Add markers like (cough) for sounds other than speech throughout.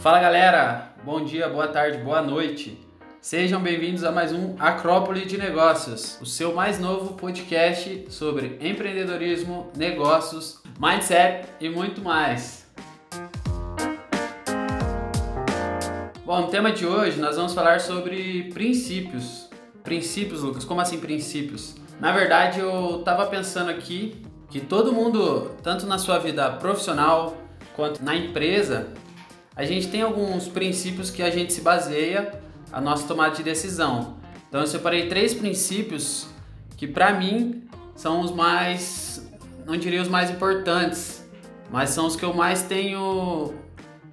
Fala galera, bom dia, boa tarde, boa noite. Sejam bem-vindos a mais um Acrópole de Negócios, o seu mais novo podcast sobre empreendedorismo, negócios, mindset e muito mais. Bom, no tema de hoje nós vamos falar sobre princípios. Princípios, Lucas, como assim princípios? Na verdade, eu estava pensando aqui que todo mundo, tanto na sua vida profissional quanto na empresa, a gente tem alguns princípios que a gente se baseia a nossa tomada de decisão. Então eu separei três princípios que para mim são os mais, não diria os mais importantes, mas são os que eu mais tenho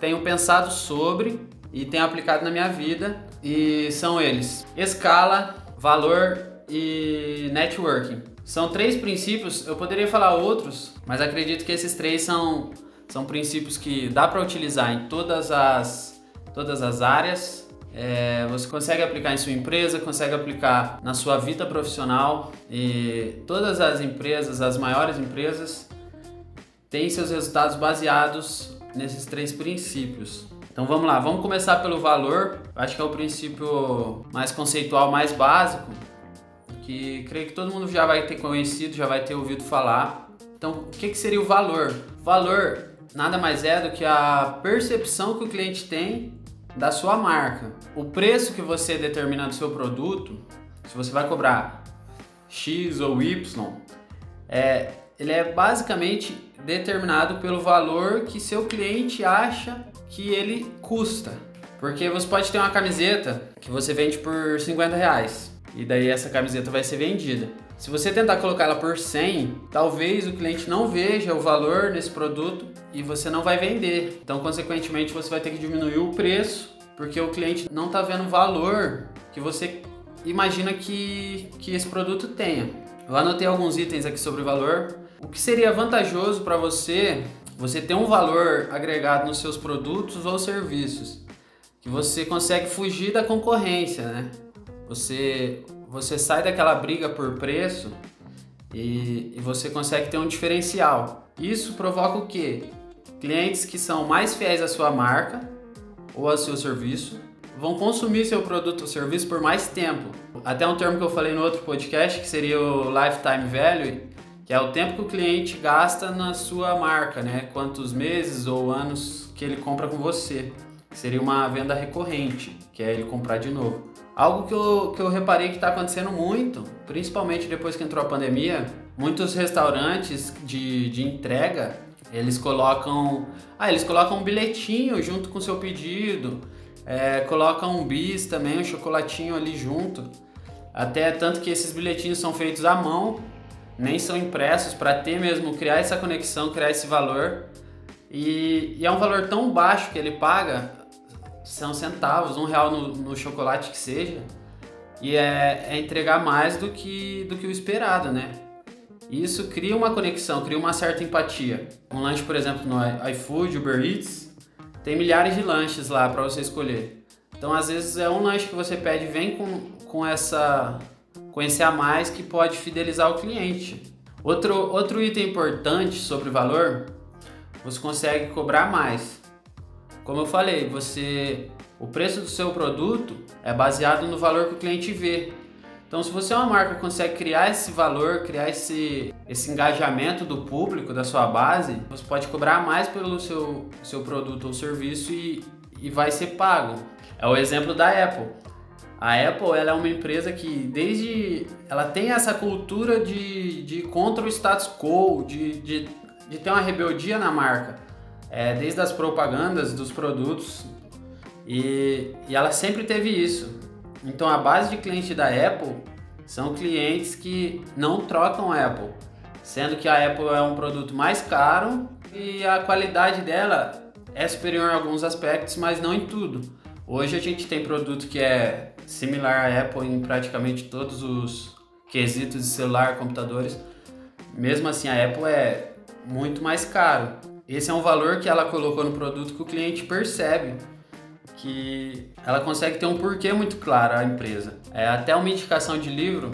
tenho pensado sobre e tenho aplicado na minha vida e são eles: escala, valor e networking. São três princípios, eu poderia falar outros, mas acredito que esses três são são princípios que dá para utilizar em todas as, todas as áreas. É, você consegue aplicar em sua empresa, consegue aplicar na sua vida profissional e todas as empresas, as maiores empresas, têm seus resultados baseados nesses três princípios. Então vamos lá, vamos começar pelo valor. Acho que é o princípio mais conceitual, mais básico, que creio que todo mundo já vai ter conhecido, já vai ter ouvido falar. Então, o que, que seria o valor? Valor nada mais é do que a percepção que o cliente tem da sua marca. O preço que você determina do seu produto, se você vai cobrar X ou Y, é, ele é basicamente determinado pelo valor que seu cliente acha que ele custa. Porque você pode ter uma camiseta que você vende por 50 reais e daí essa camiseta vai ser vendida. Se você tentar colocar ela por 100, talvez o cliente não veja o valor nesse produto e você não vai vender. Então, consequentemente, você vai ter que diminuir o preço porque o cliente não está vendo o valor que você imagina que, que esse produto tenha. Eu anotei alguns itens aqui sobre o valor. O que seria vantajoso para você, você ter um valor agregado nos seus produtos ou serviços, que você consegue fugir da concorrência, né? Você, você sai daquela briga por preço e, e você consegue ter um diferencial. Isso provoca o quê? Clientes que são mais fiéis à sua marca ou ao seu serviço vão consumir seu produto ou serviço por mais tempo. Até um termo que eu falei no outro podcast, que seria o lifetime value, que é o tempo que o cliente gasta na sua marca, né? Quantos meses ou anos que ele compra com você. Seria uma venda recorrente, que é ele comprar de novo. Algo que eu, que eu reparei que está acontecendo muito, principalmente depois que entrou a pandemia, muitos restaurantes de, de entrega, eles colocam, ah, eles colocam um bilhetinho junto com o seu pedido, é, colocam um bis também, um chocolatinho ali junto. Até tanto que esses bilhetinhos são feitos à mão, nem são impressos para ter mesmo criar essa conexão, criar esse valor. E, e, é um valor tão baixo que ele paga são centavos, um real no, no chocolate que seja, e é, é, entregar mais do que, do que o esperado, né? Isso cria uma conexão, cria uma certa empatia. Um lanche, por exemplo, no iFood, Uber Eats, tem milhares de lanches lá para você escolher. Então, às vezes, é um lanche que você pede, vem com, com essa com esse a mais que pode fidelizar o cliente. Outro, outro item importante sobre o valor, você consegue cobrar mais. Como eu falei, você o preço do seu produto é baseado no valor que o cliente vê. Então, se você é uma marca que consegue criar esse valor, criar esse, esse engajamento do público, da sua base, você pode cobrar mais pelo seu, seu produto ou serviço e, e vai ser pago. É o exemplo da Apple. A Apple ela é uma empresa que desde ela tem essa cultura de, de contra o status quo, de, de, de ter uma rebeldia na marca é, desde as propagandas dos produtos e, e ela sempre teve isso. Então a base de cliente da Apple são clientes que não trocam Apple, sendo que a Apple é um produto mais caro e a qualidade dela é superior em alguns aspectos, mas não em tudo. Hoje a gente tem produto que é similar à Apple em praticamente todos os quesitos de celular, computadores. Mesmo assim, a Apple é muito mais caro. Esse é um valor que ela colocou no produto que o cliente percebe que ela consegue ter um porquê muito claro a empresa. É até uma indicação de livro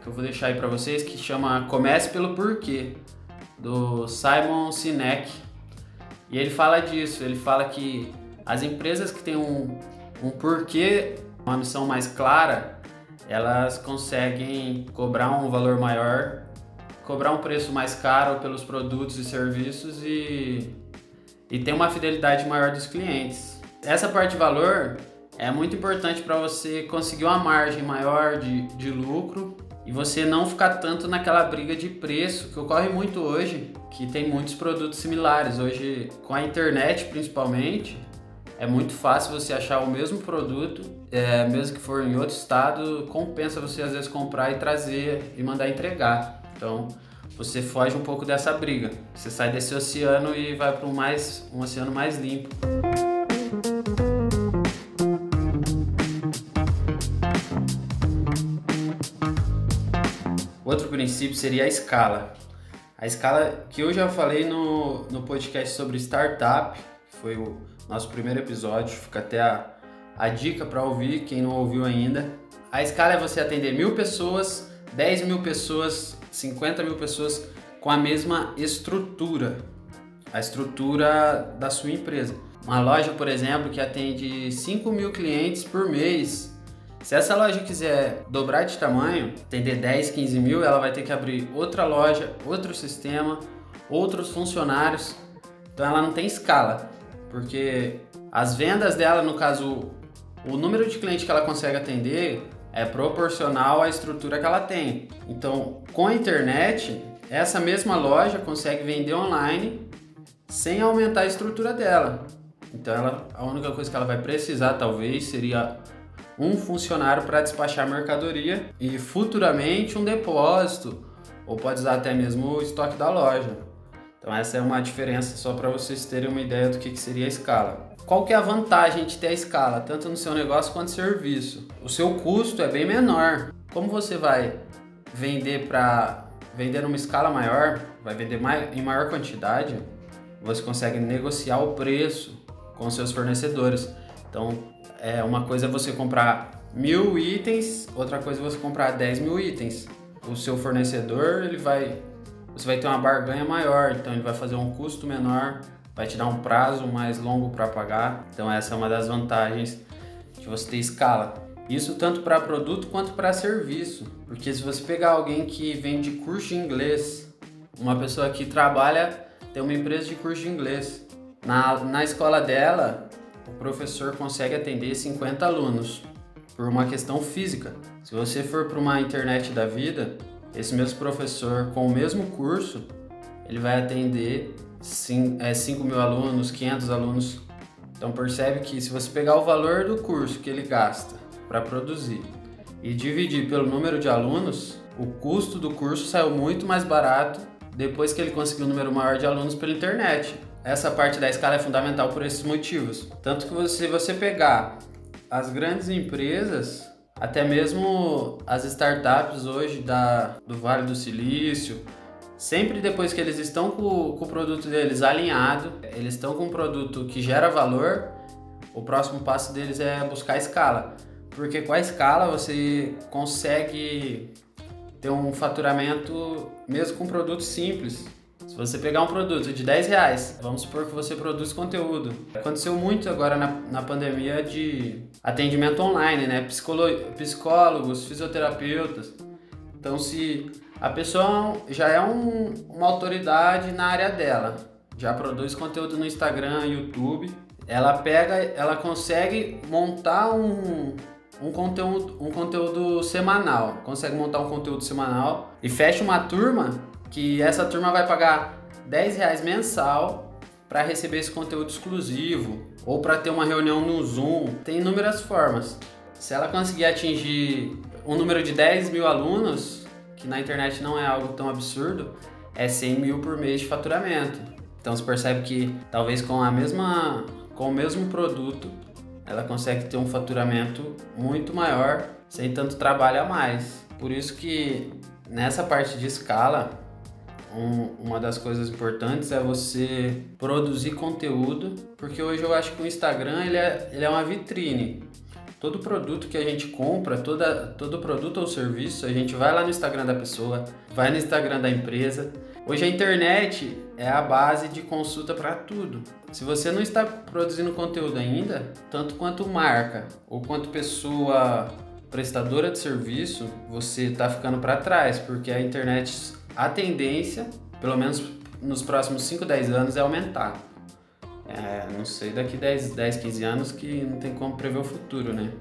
que eu vou deixar aí para vocês que chama Comece pelo Porquê do Simon Sinek. E ele fala disso, ele fala que As empresas que têm um, um porquê, uma missão mais clara, elas conseguem cobrar um valor maior, cobrar um preço mais caro pelos produtos e serviços e, e ter uma fidelidade maior dos clientes. Essa parte de valor é muito importante para você conseguir uma margem maior de, de lucro e você não ficar tanto naquela briga de preço que ocorre muito hoje, que tem muitos produtos similares. Hoje, com a internet principalmente, é muito fácil você achar o mesmo produto, é, mesmo que for em outro estado, compensa você às vezes comprar e trazer e mandar entregar. Então, você foge um pouco dessa briga. Você sai desse oceano e vai para um mais um oceano mais limpo. Outro princípio seria a escala. A escala que eu já falei no, no podcast sobre startup, que foi o nosso primeiro episódio, fica até a, a dica para ouvir, quem não ouviu ainda. A escala é você atender mil pessoas, 10 mil pessoas, 50 mil pessoas com a mesma estrutura, a estrutura da sua empresa. Uma loja, por exemplo, que atende 5 mil clientes por mês, se essa loja quiser dobrar de tamanho, atender 10, 15 mil, ela vai ter que abrir outra loja, outro sistema, outros funcionários. Então ela não tem escala, porque as vendas dela, no caso, o número de clientes que ela consegue atender é proporcional à estrutura que ela tem. Então, com a internet, essa mesma loja consegue vender online sem aumentar a estrutura dela. Então, ela, a única coisa que ela vai precisar, talvez, seria um funcionário para despachar mercadoria e futuramente um depósito, ou pode usar até mesmo o estoque da loja. Então essa é uma diferença só para vocês terem uma ideia do que, que seria a escala. Qual que é a vantagem de ter a escala, tanto no seu negócio quanto no serviço? O seu custo é bem menor. Como você vai vender para vender numa escala maior, vai vender em maior quantidade, você consegue negociar o preço com seus fornecedores. Então, é, uma coisa é você comprar mil itens, outra coisa é você comprar 10 mil itens. O seu fornecedor, ele vai. Você vai ter uma barganha maior, então ele vai fazer um custo menor, vai te dar um prazo mais longo para pagar. Então essa é uma das vantagens de você ter escala. Isso tanto para produto quanto para serviço. Porque se você pegar alguém que vende curso de inglês, uma pessoa que trabalha, tem uma empresa de curso de inglês. Na, na escola dela, o professor consegue atender 50 alunos por uma questão física. Se você for para uma internet da vida, esse mesmo professor com o mesmo curso, ele vai atender 5 é, mil alunos, 500 alunos. Então percebe que se você pegar o valor do curso que ele gasta para produzir e dividir pelo número de alunos, o custo do curso saiu muito mais barato depois que ele conseguiu um número maior de alunos pela internet essa parte da escala é fundamental por esses motivos. Tanto que você, se você pegar as grandes empresas, até mesmo as startups hoje da, do Vale do Silício, sempre depois que eles estão com, com o produto deles alinhado, eles estão com um produto que gera valor, o próximo passo deles é buscar escala. Porque com a escala você consegue ter um faturamento mesmo com produtos simples. Se você pegar um produto de 10 reais, vamos supor que você produz conteúdo. Aconteceu muito agora na, na pandemia de atendimento online, né? psicólogos, fisioterapeutas. Então, se a pessoa já é um, uma autoridade na área dela, já produz conteúdo no Instagram, YouTube, ela pega, ela consegue montar um, um conteúdo, um conteúdo semanal, consegue montar um conteúdo semanal e fecha uma turma que essa turma vai pagar 10 reais mensal para receber esse conteúdo exclusivo ou para ter uma reunião no Zoom. Tem inúmeras formas. Se ela conseguir atingir um número de 10 mil alunos, que na internet não é algo tão absurdo, é 100 mil por mês de faturamento. Então você percebe que talvez com a mesma, com o mesmo produto, ela consegue ter um faturamento muito maior sem tanto trabalho a mais. Por isso que nessa parte de escala um, uma das coisas importantes é você produzir conteúdo, porque hoje eu acho que o Instagram ele é, ele é uma vitrine. Todo produto que a gente compra, toda, todo produto ou serviço, a gente vai lá no Instagram da pessoa, vai no Instagram da empresa Hoje a internet é a base de consulta para tudo. Se você não está produzindo conteúdo ainda, tanto quanto marca ou quanto pessoa prestadora de serviço, você está ficando para trás, porque a internet, a tendência, pelo menos nos próximos 5, 10 anos, é aumentar. É, não sei, daqui 10, 10, 15 anos que não tem como prever o futuro, né?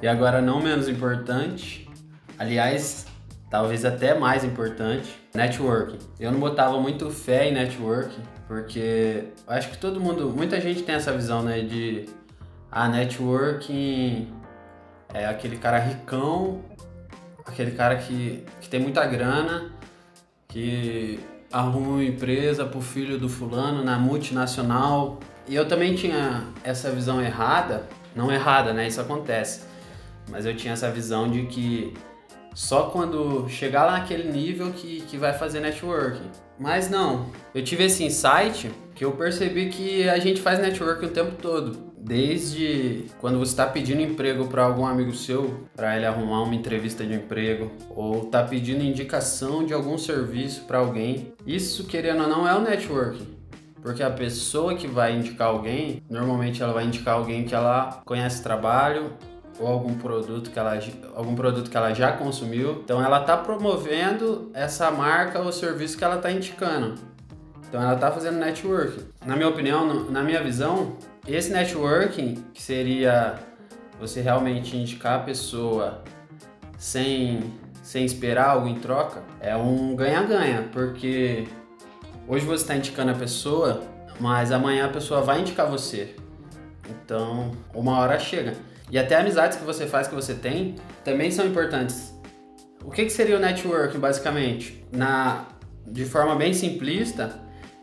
E agora, não menos importante, aliás, talvez até mais importante, networking. Eu não botava muito fé em networking, porque acho que todo mundo, muita gente tem essa visão, né, de a ah, networking é aquele cara ricão, aquele cara que, que tem muita grana, que arruma uma empresa pro filho do fulano na multinacional. E eu também tinha essa visão errada, não errada, né? Isso acontece. Mas eu tinha essa visão de que só quando chegar lá naquele nível que, que vai fazer networking. Mas não, eu tive esse insight que eu percebi que a gente faz networking o tempo todo. Desde quando você está pedindo emprego para algum amigo seu, para ele arrumar uma entrevista de emprego, ou está pedindo indicação de algum serviço para alguém. Isso, querendo ou não, é o networking. Porque a pessoa que vai indicar alguém, normalmente ela vai indicar alguém que ela conhece trabalho, ou algum produto que ela, algum produto que ela já consumiu. Então ela está promovendo essa marca ou serviço que ela está indicando. Então ela está fazendo networking. Na minha opinião, na minha visão, esse networking que seria você realmente indicar a pessoa sem, sem esperar algo em troca, é um ganha-ganha, porque hoje você está indicando a pessoa, mas amanhã a pessoa vai indicar você. Então, uma hora chega. E até amizades que você faz, que você tem, também são importantes. O que, que seria o networking, basicamente? Na, de forma bem simplista,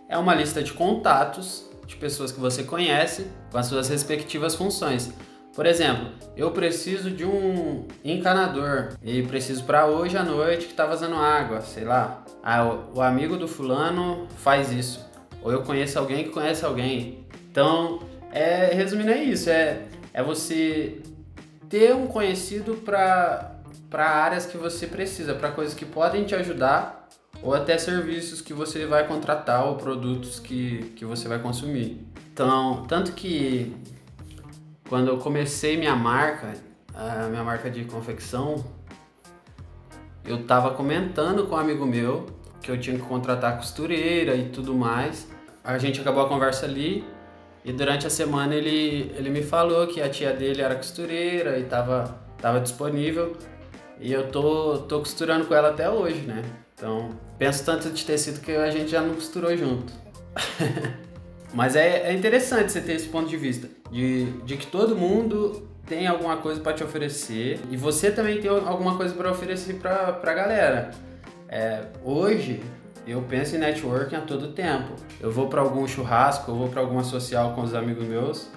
é uma lista de contatos de pessoas que você conhece com as suas respectivas funções. Por exemplo, eu preciso de um encanador e preciso para hoje à noite que está vazando água, sei lá. Ah, o, amigo do fulano faz isso. Ou eu conheço alguém que conhece alguém. Então, é, resumindo, é isso. É, é você ter um conhecido para áreas que você precisa, para coisas que podem te ajudar ou até serviços que você vai contratar ou produtos que, que você vai consumir. Então, tanto que quando eu comecei minha marca, a minha marca de confecção, eu estava comentando com um amigo meu que eu tinha que contratar costureira e tudo mais. A gente acabou a conversa ali e durante a semana ele, ele me falou que a tia dele era costureira e tava, tava disponível. E eu tô, tô costurando com ela até hoje, né? Então, penso tanto de tecido que a gente já não costurou junto. (laughs) Mas é, é interessante você ter esse ponto de vista, de, de que todo mundo tem alguma coisa para te oferecer e você também tem alguma coisa para oferecer para a galera. É, hoje, eu penso em networking a todo tempo. Eu vou para algum churrasco, eu vou para alguma social com os amigos meus,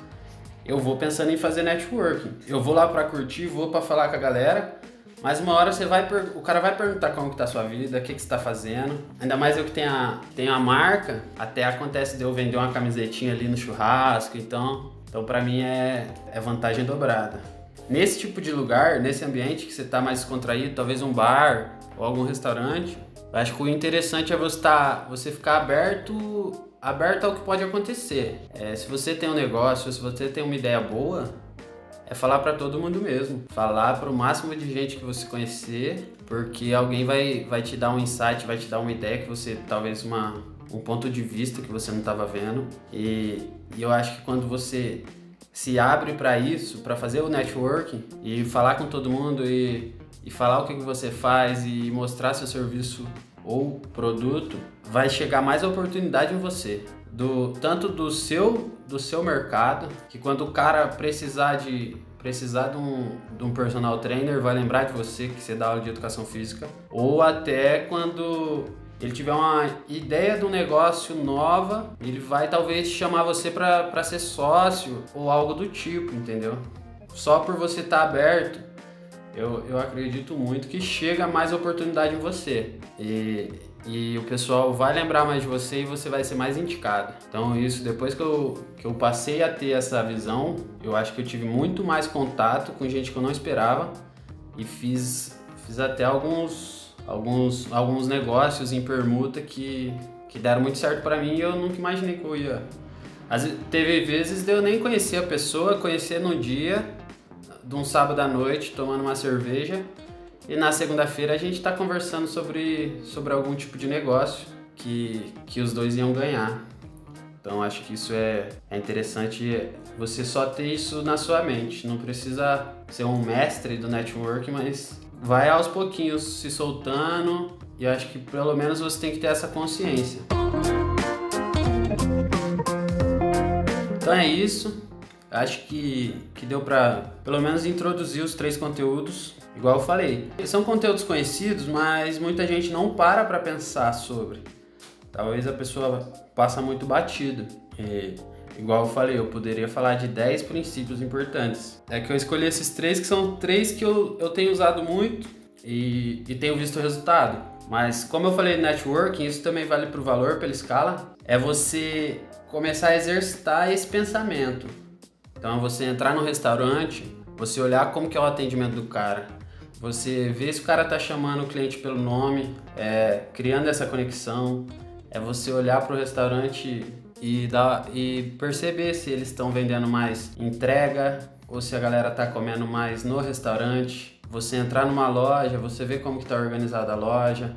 eu vou pensando em fazer networking. Eu vou lá para curtir, vou para falar com a galera, mas uma hora você vai o cara vai perguntar como que tá a sua vida, o que que você tá fazendo. Ainda mais eu que tenho a, tenho a marca, até acontece de eu vender uma camisetinha ali no churrasco, então, então para mim é, é vantagem dobrada. Nesse tipo de lugar, nesse ambiente que você tá mais descontraído, talvez um bar ou algum restaurante, acho que o interessante é você, tá, você ficar aberto, aberto ao que pode acontecer. É, se você tem um negócio, se você tem uma ideia boa, é falar para todo mundo mesmo. Falar para o máximo de gente que você conhecer, porque alguém vai, vai te dar um insight, vai te dar uma ideia que você, talvez uma, um ponto de vista que você não estava vendo. E, e eu acho que quando você se abre para isso, para fazer o networking e falar com todo mundo e e falar o que, que você faz e mostrar seu serviço ou produto, vai chegar mais oportunidade em você. Do, tanto do seu, do seu mercado, que quando o cara precisar de precisar de um, de um personal trainer, vai lembrar de você que você dá aula de educação física, ou até quando ele tiver uma ideia de um negócio nova, ele vai talvez chamar você para ser sócio ou algo do tipo, entendeu? Só por você estar tá aberto eu, eu acredito muito que chega mais oportunidade em você. E, e o pessoal vai lembrar mais de você e você vai ser mais indicado. Então isso, depois que eu, que eu passei a ter essa visão, eu acho que eu tive muito mais contato com gente que eu não esperava, e fiz, fiz até alguns, alguns, alguns negócios em permuta que, que deram muito certo para mim e eu nunca imaginei que eu ia. Às, teve vezes de eu nem conhecer a pessoa, conhecer no dia, de um sábado à noite, tomando uma cerveja, e na segunda-feira a gente está conversando sobre, sobre algum tipo de negócio que, que os dois iam ganhar. Então acho que isso é, é interessante você só ter isso na sua mente. Não precisa ser um mestre do network, mas vai aos pouquinhos se soltando e acho que pelo menos você tem que ter essa consciência. Então é isso. Acho que, que deu para pelo menos introduzir os três conteúdos. Igual eu falei, são conteúdos conhecidos, mas muita gente não para para pensar sobre. Talvez a pessoa passa muito batido. E, igual eu falei, eu poderia falar de 10 princípios importantes. É que eu escolhi esses três, que são três que eu, eu tenho usado muito e, e tenho visto o resultado. Mas como eu falei networking, isso também vale para o valor, pela escala, é você começar a exercitar esse pensamento. Então você entrar no restaurante, você olhar como que é o atendimento do cara, você ver se o cara tá chamando o cliente pelo nome, é, criando essa conexão, é você olhar para o restaurante e, dar, e perceber se eles estão vendendo mais entrega ou se a galera está comendo mais no restaurante. Você entrar numa loja, você ver como está organizada a loja,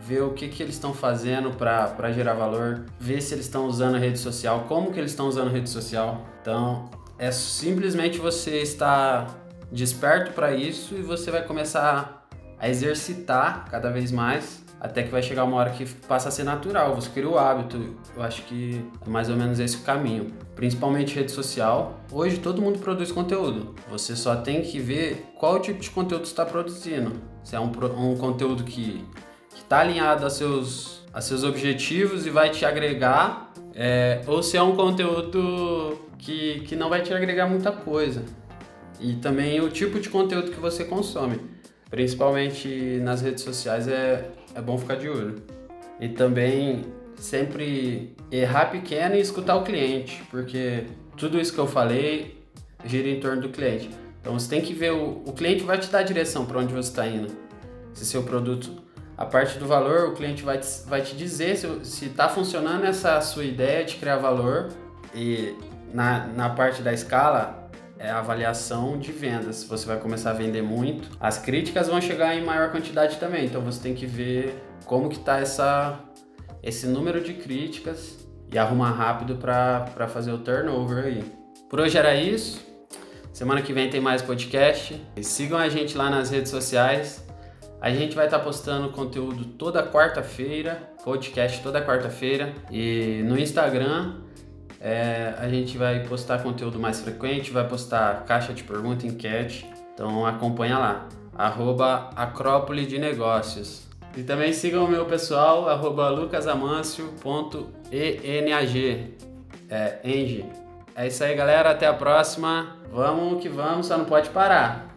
ver o que, que eles estão fazendo para gerar valor, ver se eles estão usando rede social, como que eles estão usando rede social. Então, é simplesmente você estar desperto para isso e você vai começar a exercitar cada vez mais até que vai chegar uma hora que passa a ser natural, você cria o hábito. Eu acho que é mais ou menos esse o caminho. Principalmente rede social. Hoje todo mundo produz conteúdo. Você só tem que ver qual tipo de conteúdo está produzindo. Se é um, um conteúdo que está alinhado a seus, a seus objetivos e vai te agregar, é, ou se é um conteúdo que, que não vai te agregar muita coisa. E também o tipo de conteúdo que você consome. Principalmente nas redes sociais é, é bom ficar de olho. E também sempre errar pequeno e escutar o cliente, porque tudo isso que eu falei gira em torno do cliente. Então você tem que ver o, o cliente vai te dar a direção para onde você está indo. Se seu produto, a parte do valor, o cliente vai te, vai te dizer se está funcionando essa sua ideia de criar valor e na, na parte da escala é a avaliação de vendas. Você vai começar a vender muito. As críticas vão chegar em maior quantidade também, então você tem que ver como que tá essa, esse número de críticas e arrumar rápido para fazer o turnover aí. Por hoje era isso. Semana que vem tem mais podcast. Sigam a gente lá nas redes sociais. A gente vai estar tá postando conteúdo toda quarta-feira, podcast toda quarta-feira e no Instagram é, a gente vai postar conteúdo mais frequente, vai postar caixa de pergunta, enquete. Então acompanha lá, arroba Acrópole de Negócios. E também sigam o meu pessoal, arroba lucasamancio.enag. É. É isso aí, galera. Até a próxima. Vamos que vamos, só não pode parar.